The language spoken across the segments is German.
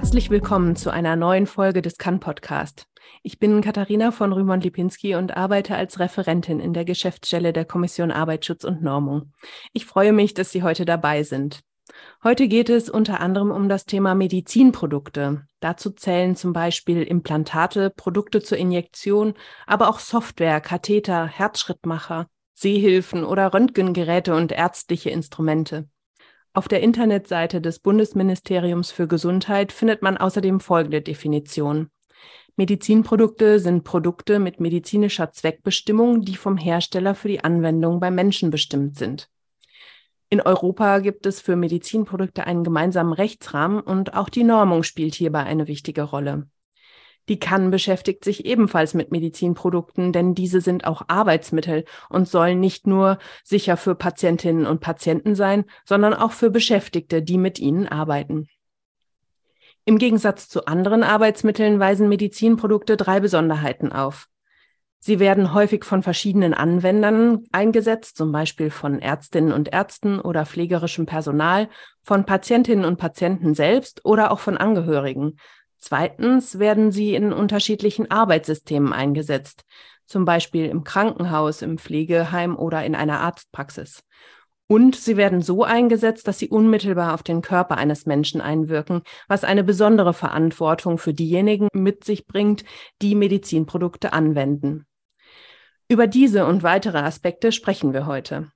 Herzlich willkommen zu einer neuen Folge des Kann Podcast. Ich bin Katharina von Rühmann-Lipinski und arbeite als Referentin in der Geschäftsstelle der Kommission Arbeitsschutz und Normung. Ich freue mich, dass Sie heute dabei sind. Heute geht es unter anderem um das Thema Medizinprodukte. Dazu zählen zum Beispiel Implantate, Produkte zur Injektion, aber auch Software, Katheter, Herzschrittmacher, Sehhilfen oder Röntgengeräte und ärztliche Instrumente. Auf der Internetseite des Bundesministeriums für Gesundheit findet man außerdem folgende Definition. Medizinprodukte sind Produkte mit medizinischer Zweckbestimmung, die vom Hersteller für die Anwendung bei Menschen bestimmt sind. In Europa gibt es für Medizinprodukte einen gemeinsamen Rechtsrahmen und auch die Normung spielt hierbei eine wichtige Rolle. Die Kann beschäftigt sich ebenfalls mit Medizinprodukten, denn diese sind auch Arbeitsmittel und sollen nicht nur sicher für Patientinnen und Patienten sein, sondern auch für Beschäftigte, die mit ihnen arbeiten. Im Gegensatz zu anderen Arbeitsmitteln weisen Medizinprodukte drei Besonderheiten auf. Sie werden häufig von verschiedenen Anwendern eingesetzt, zum Beispiel von Ärztinnen und Ärzten oder pflegerischem Personal, von Patientinnen und Patienten selbst oder auch von Angehörigen, Zweitens werden sie in unterschiedlichen Arbeitssystemen eingesetzt, zum Beispiel im Krankenhaus, im Pflegeheim oder in einer Arztpraxis. Und sie werden so eingesetzt, dass sie unmittelbar auf den Körper eines Menschen einwirken, was eine besondere Verantwortung für diejenigen mit sich bringt, die Medizinprodukte anwenden. Über diese und weitere Aspekte sprechen wir heute.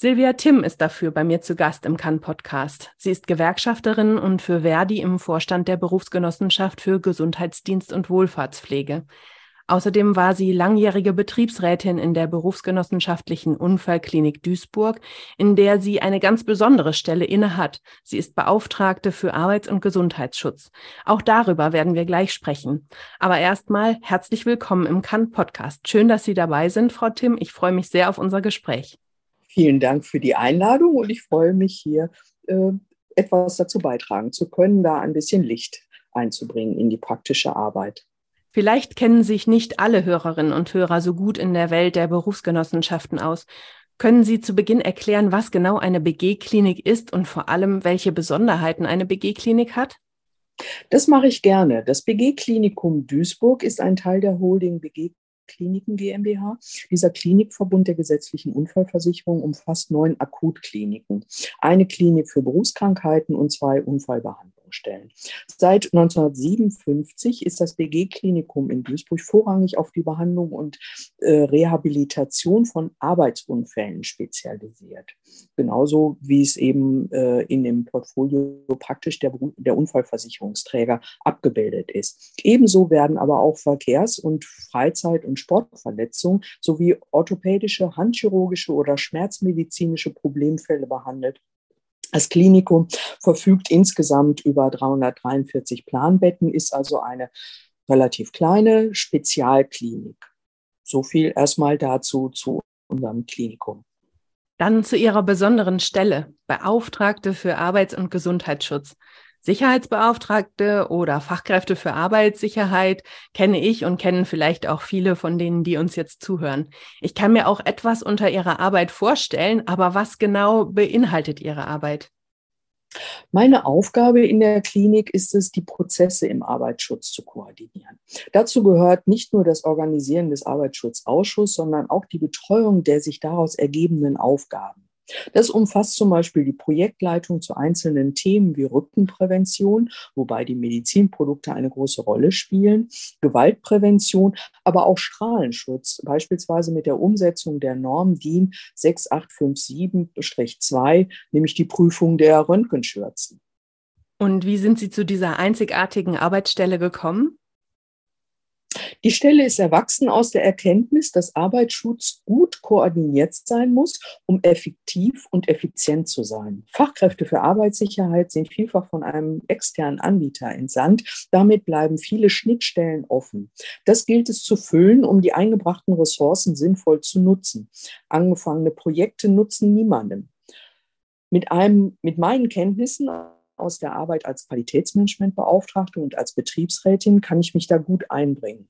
Silvia Timm ist dafür bei mir zu Gast im Kann-Podcast. Sie ist Gewerkschafterin und für Verdi im Vorstand der Berufsgenossenschaft für Gesundheitsdienst und Wohlfahrtspflege. Außerdem war sie langjährige Betriebsrätin in der Berufsgenossenschaftlichen Unfallklinik Duisburg, in der sie eine ganz besondere Stelle innehat. Sie ist Beauftragte für Arbeits- und Gesundheitsschutz. Auch darüber werden wir gleich sprechen. Aber erstmal herzlich willkommen im Kann-Podcast. Schön, dass Sie dabei sind, Frau Timm. Ich freue mich sehr auf unser Gespräch. Vielen Dank für die Einladung und ich freue mich hier äh, etwas dazu beitragen zu können, da ein bisschen Licht einzubringen in die praktische Arbeit. Vielleicht kennen sich nicht alle Hörerinnen und Hörer so gut in der Welt der Berufsgenossenschaften aus. Können Sie zu Beginn erklären, was genau eine BG-Klinik ist und vor allem, welche Besonderheiten eine BG-Klinik hat? Das mache ich gerne. Das BG-Klinikum Duisburg ist ein Teil der Holding BG Kliniken GmbH. Dieser Klinikverbund der gesetzlichen Unfallversicherung umfasst neun Akutkliniken, eine Klinik für Berufskrankheiten und zwei Unfallbehandlungsstellen. Seit 1957 ist das BG-Klinikum in Duisburg vorrangig auf die Behandlung und äh, Rehabilitation von Arbeitsunfällen spezialisiert. Genauso wie es eben äh, in dem Portfolio praktisch der, der Unfallversicherungsträger abgebildet ist. Ebenso werden aber auch Verkehrs- und Freizeit- und Sportverletzungen sowie orthopädische, handchirurgische oder schmerzmedizinische Problemfälle behandelt. Das Klinikum verfügt insgesamt über 343 Planbetten, ist also eine relativ kleine Spezialklinik. So viel erstmal dazu zu unserem Klinikum. Dann zu Ihrer besonderen Stelle, Beauftragte für Arbeits- und Gesundheitsschutz. Sicherheitsbeauftragte oder Fachkräfte für Arbeitssicherheit kenne ich und kennen vielleicht auch viele von denen, die uns jetzt zuhören. Ich kann mir auch etwas unter Ihrer Arbeit vorstellen, aber was genau beinhaltet Ihre Arbeit? Meine Aufgabe in der Klinik ist es, die Prozesse im Arbeitsschutz zu koordinieren. Dazu gehört nicht nur das Organisieren des Arbeitsschutzausschusses, sondern auch die Betreuung der sich daraus ergebenden Aufgaben. Das umfasst zum Beispiel die Projektleitung zu einzelnen Themen wie Rückenprävention, wobei die Medizinprodukte eine große Rolle spielen, Gewaltprävention, aber auch Strahlenschutz, beispielsweise mit der Umsetzung der Norm DIN 6857-2, nämlich die Prüfung der Röntgenschürzen. Und wie sind Sie zu dieser einzigartigen Arbeitsstelle gekommen? Die Stelle ist erwachsen aus der Erkenntnis, dass Arbeitsschutz gut koordiniert sein muss, um effektiv und effizient zu sein. Fachkräfte für Arbeitssicherheit sind vielfach von einem externen Anbieter entsandt. Damit bleiben viele Schnittstellen offen. Das gilt es zu füllen, um die eingebrachten Ressourcen sinnvoll zu nutzen. Angefangene Projekte nutzen niemandem. Mit, einem, mit meinen Kenntnissen aus der Arbeit als Qualitätsmanagementbeauftragte und als Betriebsrätin kann ich mich da gut einbringen.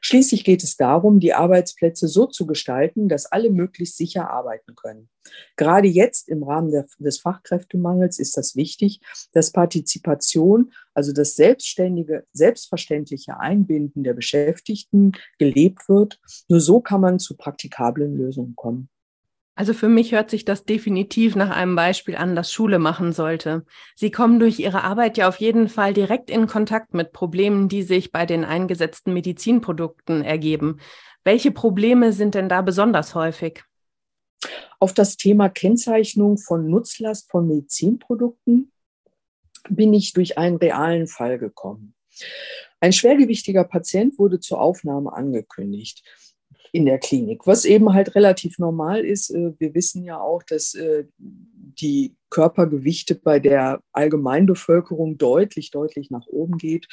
Schließlich geht es darum, die Arbeitsplätze so zu gestalten, dass alle möglichst sicher arbeiten können. Gerade jetzt im Rahmen der, des Fachkräftemangels ist das wichtig, dass Partizipation, also das selbstständige, selbstverständliche Einbinden der Beschäftigten gelebt wird. Nur so kann man zu praktikablen Lösungen kommen. Also für mich hört sich das definitiv nach einem Beispiel an, das Schule machen sollte. Sie kommen durch Ihre Arbeit ja auf jeden Fall direkt in Kontakt mit Problemen, die sich bei den eingesetzten Medizinprodukten ergeben. Welche Probleme sind denn da besonders häufig? Auf das Thema Kennzeichnung von Nutzlast von Medizinprodukten bin ich durch einen realen Fall gekommen. Ein schwergewichtiger Patient wurde zur Aufnahme angekündigt in der Klinik, was eben halt relativ normal ist. Äh, wir wissen ja auch, dass äh, die Körpergewichte bei der Allgemeinbevölkerung deutlich, deutlich nach oben geht.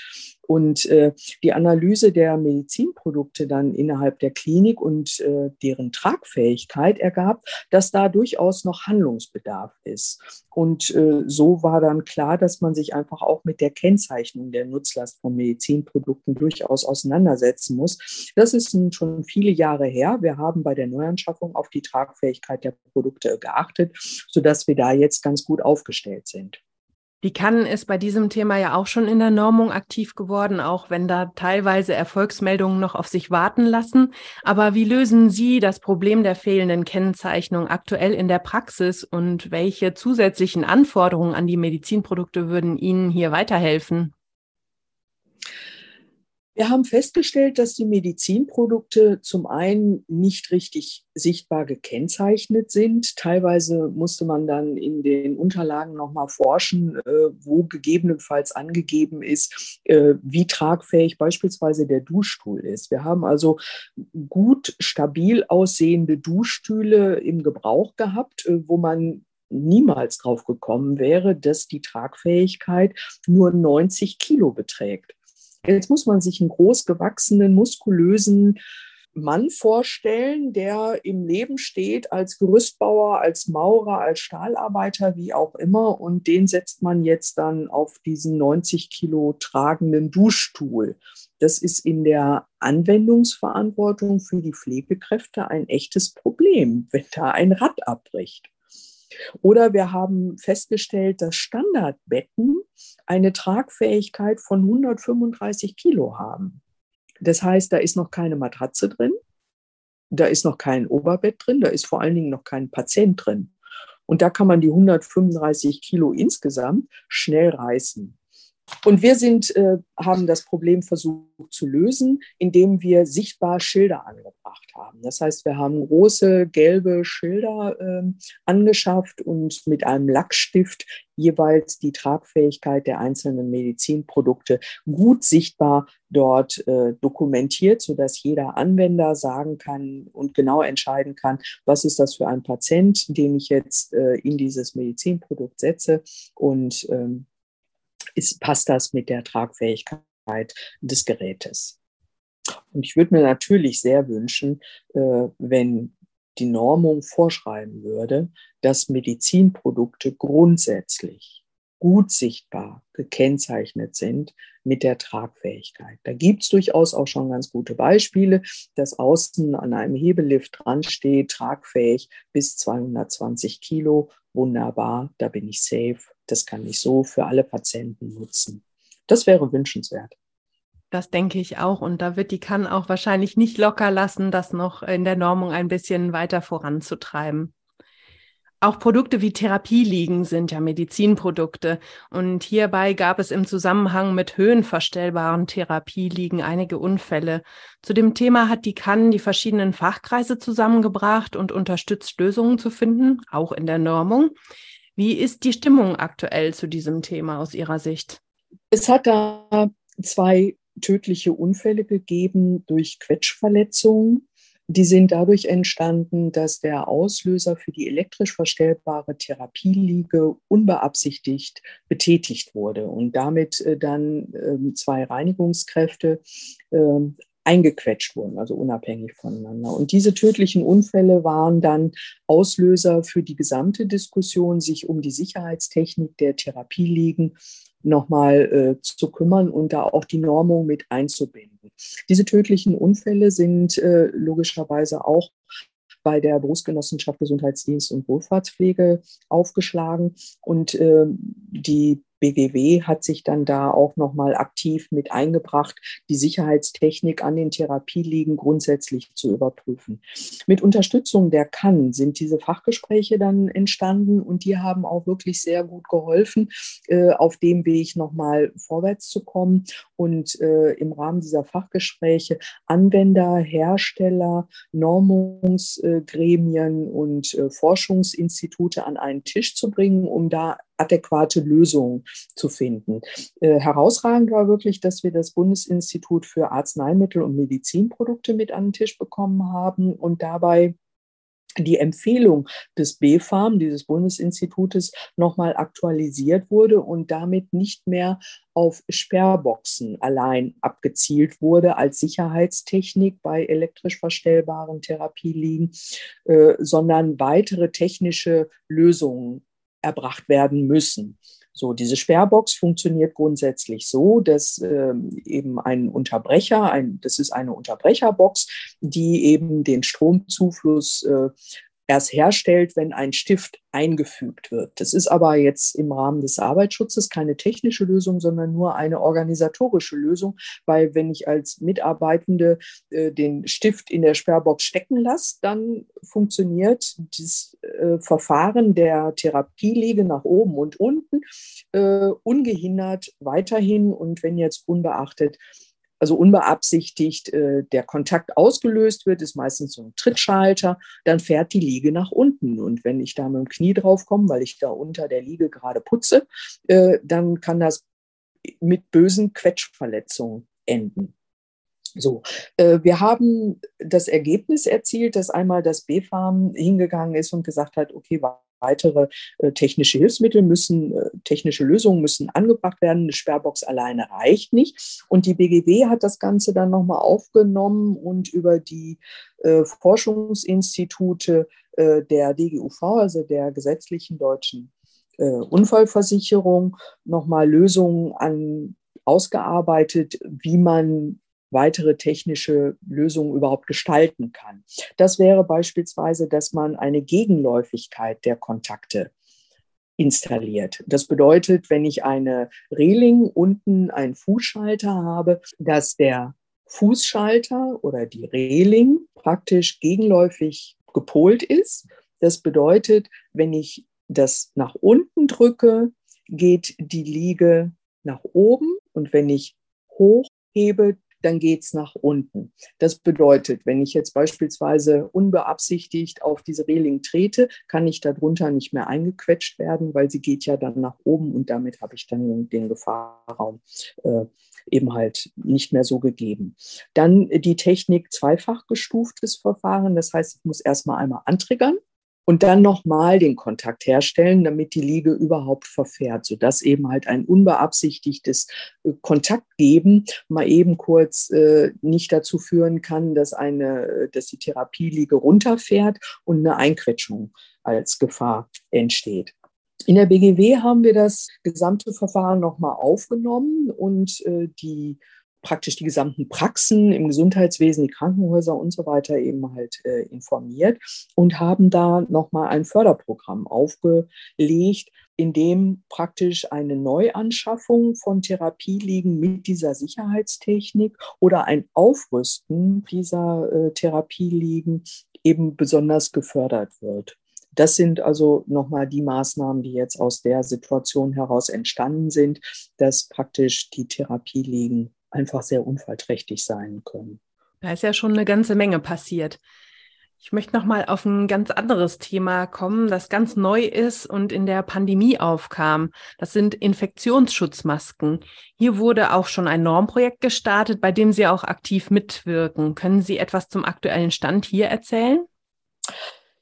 Und äh, die Analyse der Medizinprodukte dann innerhalb der Klinik und äh, deren Tragfähigkeit ergab, dass da durchaus noch Handlungsbedarf ist. Und äh, so war dann klar, dass man sich einfach auch mit der Kennzeichnung der Nutzlast von Medizinprodukten durchaus auseinandersetzen muss. Das ist schon viele Jahre her. Wir haben bei der Neuanschaffung auf die Tragfähigkeit der Produkte geachtet, sodass wir da jetzt ganz ganz gut aufgestellt sind. Die Cannes ist bei diesem Thema ja auch schon in der Normung aktiv geworden, auch wenn da teilweise Erfolgsmeldungen noch auf sich warten lassen. Aber wie lösen Sie das Problem der fehlenden Kennzeichnung aktuell in der Praxis und welche zusätzlichen Anforderungen an die Medizinprodukte würden Ihnen hier weiterhelfen? Wir haben festgestellt, dass die Medizinprodukte zum einen nicht richtig sichtbar gekennzeichnet sind. Teilweise musste man dann in den Unterlagen nochmal forschen, äh, wo gegebenenfalls angegeben ist, äh, wie tragfähig beispielsweise der Duschstuhl ist. Wir haben also gut stabil aussehende Duschstühle im Gebrauch gehabt, äh, wo man niemals drauf gekommen wäre, dass die Tragfähigkeit nur 90 Kilo beträgt. Jetzt muss man sich einen großgewachsenen, muskulösen Mann vorstellen, der im Leben steht als Gerüstbauer, als Maurer, als Stahlarbeiter, wie auch immer. Und den setzt man jetzt dann auf diesen 90 Kilo tragenden Duschstuhl. Das ist in der Anwendungsverantwortung für die Pflegekräfte ein echtes Problem, wenn da ein Rad abbricht. Oder wir haben festgestellt, dass Standardbetten eine Tragfähigkeit von 135 Kilo haben. Das heißt, da ist noch keine Matratze drin, da ist noch kein Oberbett drin, da ist vor allen Dingen noch kein Patient drin. Und da kann man die 135 Kilo insgesamt schnell reißen. Und wir sind, äh, haben das Problem versucht zu lösen, indem wir sichtbar Schilder angebracht haben. Das heißt, wir haben große gelbe Schilder äh, angeschafft und mit einem Lackstift jeweils die Tragfähigkeit der einzelnen Medizinprodukte gut sichtbar dort äh, dokumentiert, sodass jeder Anwender sagen kann und genau entscheiden kann, was ist das für ein Patient, den ich jetzt äh, in dieses Medizinprodukt setze und ähm, ist, passt das mit der Tragfähigkeit des Gerätes. Und ich würde mir natürlich sehr wünschen, äh, wenn die Normung vorschreiben würde, dass Medizinprodukte grundsätzlich gut sichtbar gekennzeichnet sind mit der Tragfähigkeit. Da gibt es durchaus auch schon ganz gute Beispiele, dass außen an einem Hebelift dran steht, tragfähig bis 220 Kilo. Wunderbar, da bin ich safe. Das kann ich so für alle Patienten nutzen. Das wäre wünschenswert. Das denke ich auch. Und da wird die kann auch wahrscheinlich nicht locker lassen, das noch in der Normung ein bisschen weiter voranzutreiben. Auch Produkte wie Therapieliegen sind ja Medizinprodukte. Und hierbei gab es im Zusammenhang mit höhenverstellbaren Therapieliegen einige Unfälle. Zu dem Thema hat die Kann die verschiedenen Fachkreise zusammengebracht und unterstützt, Lösungen zu finden, auch in der Normung. Wie ist die Stimmung aktuell zu diesem Thema aus Ihrer Sicht? Es hat da zwei tödliche Unfälle gegeben durch Quetschverletzungen. Die sind dadurch entstanden, dass der Auslöser für die elektrisch verstellbare Therapieliege unbeabsichtigt betätigt wurde und damit äh, dann ähm, zwei Reinigungskräfte ähm, eingequetscht wurden, also unabhängig voneinander. Und diese tödlichen Unfälle waren dann Auslöser für die gesamte Diskussion, sich um die Sicherheitstechnik der Therapieliegen nochmal äh, zu kümmern und da auch die Normung mit einzubinden. Diese tödlichen Unfälle sind äh, logischerweise auch bei der Berufsgenossenschaft Gesundheitsdienst und Wohlfahrtspflege aufgeschlagen und äh, die BGW hat sich dann da auch nochmal aktiv mit eingebracht, die Sicherheitstechnik an den Therapieliegen grundsätzlich zu überprüfen. Mit Unterstützung der CAN sind diese Fachgespräche dann entstanden und die haben auch wirklich sehr gut geholfen, äh, auf dem Weg nochmal vorwärts zu kommen und äh, im Rahmen dieser Fachgespräche Anwender, Hersteller, Normungsgremien und äh, Forschungsinstitute an einen Tisch zu bringen, um da adäquate Lösungen zu finden. Äh, herausragend war wirklich, dass wir das Bundesinstitut für Arzneimittel und Medizinprodukte mit an den Tisch bekommen haben und dabei die Empfehlung des BfArM, dieses Bundesinstitutes, nochmal aktualisiert wurde und damit nicht mehr auf Sperrboxen allein abgezielt wurde als Sicherheitstechnik bei elektrisch verstellbaren Therapieliegen, äh, sondern weitere technische Lösungen erbracht werden müssen. So, diese Sperrbox funktioniert grundsätzlich so, dass ähm, eben ein Unterbrecher, ein, das ist eine Unterbrecherbox, die eben den Stromzufluss äh, erst herstellt, wenn ein Stift eingefügt wird. Das ist aber jetzt im Rahmen des Arbeitsschutzes keine technische Lösung, sondern nur eine organisatorische Lösung, weil wenn ich als Mitarbeitende äh, den Stift in der Sperrbox stecken lasse, dann funktioniert das äh, Verfahren der Therapieliege nach oben und unten äh, ungehindert weiterhin und wenn jetzt unbeachtet also unbeabsichtigt äh, der Kontakt ausgelöst wird, ist meistens so ein Trittschalter, dann fährt die Liege nach unten. Und wenn ich da mit dem Knie drauf komme, weil ich da unter der Liege gerade putze, äh, dann kann das mit bösen Quetschverletzungen enden. So, äh, wir haben das Ergebnis erzielt, dass einmal das BfArM hingegangen ist und gesagt hat, okay, weitere äh, technische Hilfsmittel müssen, äh, technische Lösungen müssen angebracht werden. Eine Sperrbox alleine reicht nicht. Und die BGW hat das Ganze dann nochmal aufgenommen und über die Forschungsinstitute der DGUV, also der gesetzlichen deutschen Unfallversicherung, nochmal Lösungen an, ausgearbeitet, wie man weitere technische Lösungen überhaupt gestalten kann. Das wäre beispielsweise, dass man eine Gegenläufigkeit der Kontakte installiert. Das bedeutet, wenn ich eine Reling unten einen Fußschalter habe, dass der Fußschalter oder die Reling praktisch gegenläufig gepolt ist. Das bedeutet, wenn ich das nach unten drücke, geht die Liege nach oben und wenn ich hochhebe, dann geht's nach unten. Das bedeutet, wenn ich jetzt beispielsweise unbeabsichtigt auf diese Reling trete, kann ich darunter nicht mehr eingequetscht werden, weil sie geht ja dann nach oben und damit habe ich dann den Gefahrraum äh, eben halt nicht mehr so gegeben. Dann die Technik zweifach gestuftes Verfahren. Das heißt, ich muss erstmal einmal antriggern und dann nochmal den Kontakt herstellen, damit die Liege überhaupt verfährt, sodass eben halt ein unbeabsichtigtes äh, Kontakt geben mal eben kurz äh, nicht dazu führen kann, dass eine, dass die Therapieliege runterfährt und eine Einquetschung als Gefahr entsteht. In der BGW haben wir das gesamte Verfahren nochmal aufgenommen und äh, die praktisch die gesamten Praxen im Gesundheitswesen, die Krankenhäuser und so weiter eben halt äh, informiert und haben da nochmal ein Förderprogramm aufgelegt, in dem praktisch eine Neuanschaffung von Therapieliegen mit dieser Sicherheitstechnik oder ein Aufrüsten dieser äh, Therapieliegen eben besonders gefördert wird. Das sind also nochmal die Maßnahmen, die jetzt aus der Situation heraus entstanden sind, dass praktisch die Therapieliegen einfach sehr unfallträchtig sein können. Da ist ja schon eine ganze Menge passiert. Ich möchte noch mal auf ein ganz anderes Thema kommen, das ganz neu ist und in der Pandemie aufkam. Das sind Infektionsschutzmasken. Hier wurde auch schon ein Normprojekt gestartet, bei dem Sie auch aktiv mitwirken. Können Sie etwas zum aktuellen Stand hier erzählen?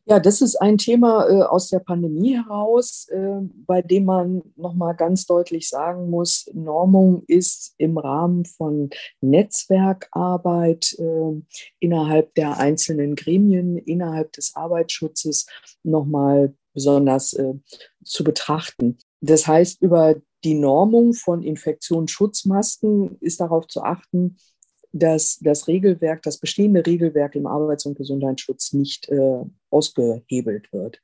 Ja, das ist ein Thema äh, aus der Pandemie heraus, äh, bei dem man nochmal ganz deutlich sagen muss, Normung ist im Rahmen von Netzwerkarbeit äh, innerhalb der einzelnen Gremien, innerhalb des Arbeitsschutzes nochmal besonders äh, zu betrachten. Das heißt, über die Normung von Infektionsschutzmasken ist darauf zu achten, dass das Regelwerk, das bestehende Regelwerk im Arbeits- und Gesundheitsschutz nicht äh, ausgehebelt wird.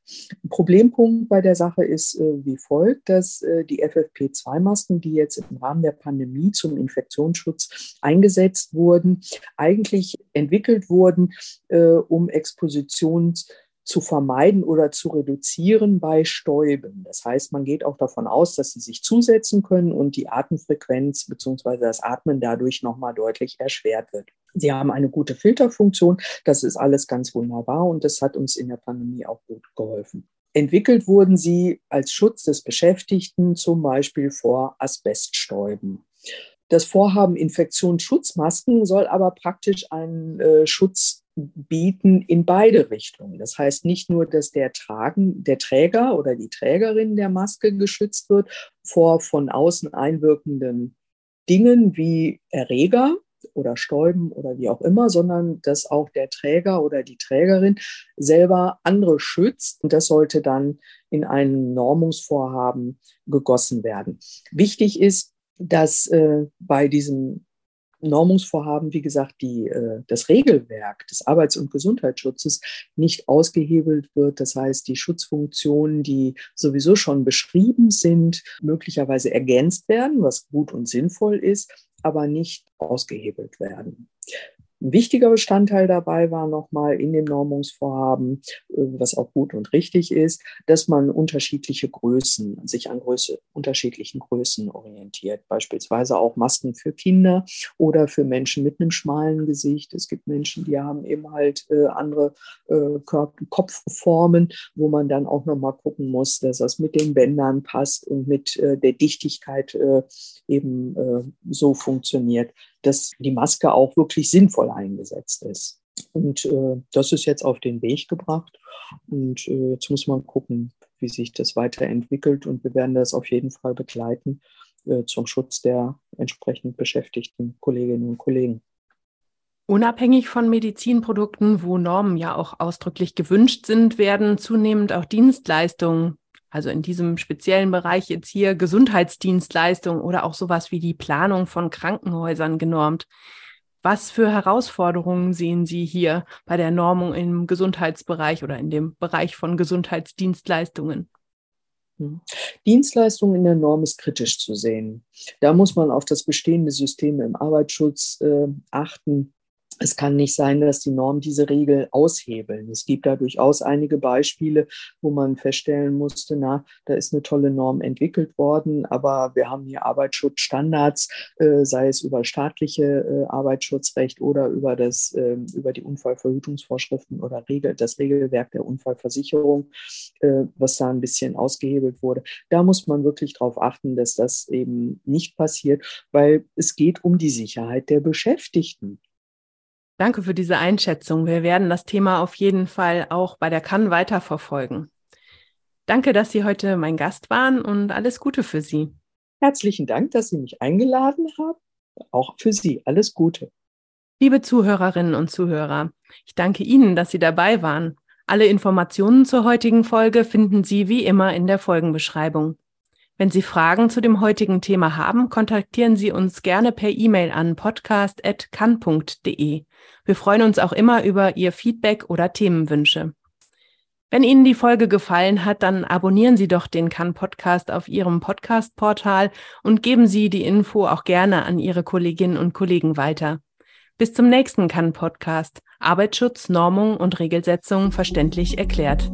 Problempunkt bei der Sache ist äh, wie folgt, dass äh, die FFP2-Masken, die jetzt im Rahmen der Pandemie zum Infektionsschutz eingesetzt wurden, eigentlich entwickelt wurden, äh, um Expositions zu vermeiden oder zu reduzieren bei Stäuben. Das heißt, man geht auch davon aus, dass sie sich zusetzen können und die Atemfrequenz bzw. das Atmen dadurch nochmal deutlich erschwert wird. Sie haben eine gute Filterfunktion. Das ist alles ganz wunderbar und das hat uns in der Pandemie auch gut geholfen. Entwickelt wurden sie als Schutz des Beschäftigten zum Beispiel vor Asbeststäuben. Das Vorhaben Infektionsschutzmasken soll aber praktisch einen äh, Schutz bieten in beide Richtungen. Das heißt nicht nur, dass der, Tragen, der Träger oder die Trägerin der Maske geschützt wird vor von außen einwirkenden Dingen wie Erreger oder Stäuben oder wie auch immer, sondern dass auch der Träger oder die Trägerin selber andere schützt. Und das sollte dann in einem Normungsvorhaben gegossen werden. Wichtig ist, dass äh, bei diesem Normungsvorhaben, wie gesagt, die, äh, das Regelwerk des Arbeits- und Gesundheitsschutzes nicht ausgehebelt wird. Das heißt, die Schutzfunktionen, die sowieso schon beschrieben sind, möglicherweise ergänzt werden, was gut und sinnvoll ist, aber nicht ausgehebelt werden. Ein wichtiger Bestandteil dabei war nochmal in dem Normungsvorhaben, äh, was auch gut und richtig ist, dass man unterschiedliche Größen, sich an Größe, unterschiedlichen Größen orientiert. Beispielsweise auch Masken für Kinder oder für Menschen mit einem schmalen Gesicht. Es gibt Menschen, die haben eben halt äh, andere äh, Kopfformen, wo man dann auch nochmal gucken muss, dass das mit den Bändern passt und mit der Dichtigkeit eben so funktioniert, dass die Maske auch wirklich sinnvoll eingesetzt ist. Und äh, das ist jetzt auf den Weg gebracht. Und äh, jetzt muss man gucken, wie sich das weiterentwickelt. Und wir werden das auf jeden Fall begleiten äh, zum Schutz der entsprechend beschäftigten Kolleginnen und Kollegen. Unabhängig von Medizinprodukten, wo Normen ja auch ausdrücklich gewünscht sind, werden zunehmend auch Dienstleistungen also in diesem speziellen Bereich jetzt hier Gesundheitsdienstleistungen oder auch sowas wie die Planung von Krankenhäusern genormt. Was für Herausforderungen sehen Sie hier bei der Normung im Gesundheitsbereich oder in dem Bereich von Gesundheitsdienstleistungen? Hm. Dienstleistungen in der Norm ist kritisch zu sehen. Da muss man auf das bestehende System im Arbeitsschutz äh, achten es kann nicht sein, dass die Normen diese Regel aushebeln. Es gibt da durchaus einige Beispiele, wo man feststellen musste, na, da ist eine tolle Norm entwickelt worden, aber wir haben hier Arbeitsschutzstandards, äh, sei es über staatliche äh, Arbeitsschutzrecht oder über das, äh, über die Unfallverhütungsvorschriften oder Regel, das Regelwerk der Unfallversicherung, äh, was da ein bisschen ausgehebelt wurde. Da muss man wirklich darauf achten, dass das eben nicht passiert, weil es geht um die Sicherheit der Beschäftigten. Danke für diese Einschätzung. Wir werden das Thema auf jeden Fall auch bei der Kann weiterverfolgen. Danke, dass Sie heute mein Gast waren und alles Gute für Sie. Herzlichen Dank, dass Sie mich eingeladen haben. Auch für Sie alles Gute. Liebe Zuhörerinnen und Zuhörer, ich danke Ihnen, dass Sie dabei waren. Alle Informationen zur heutigen Folge finden Sie wie immer in der Folgenbeschreibung. Wenn Sie Fragen zu dem heutigen Thema haben, kontaktieren Sie uns gerne per E-Mail an podcast.kann.de. Wir freuen uns auch immer über Ihr Feedback oder Themenwünsche. Wenn Ihnen die Folge gefallen hat, dann abonnieren Sie doch den Kann Podcast auf Ihrem Podcast-Portal und geben Sie die Info auch gerne an Ihre Kolleginnen und Kollegen weiter. Bis zum nächsten Kann Podcast. Arbeitsschutz, Normung und Regelsetzung verständlich erklärt.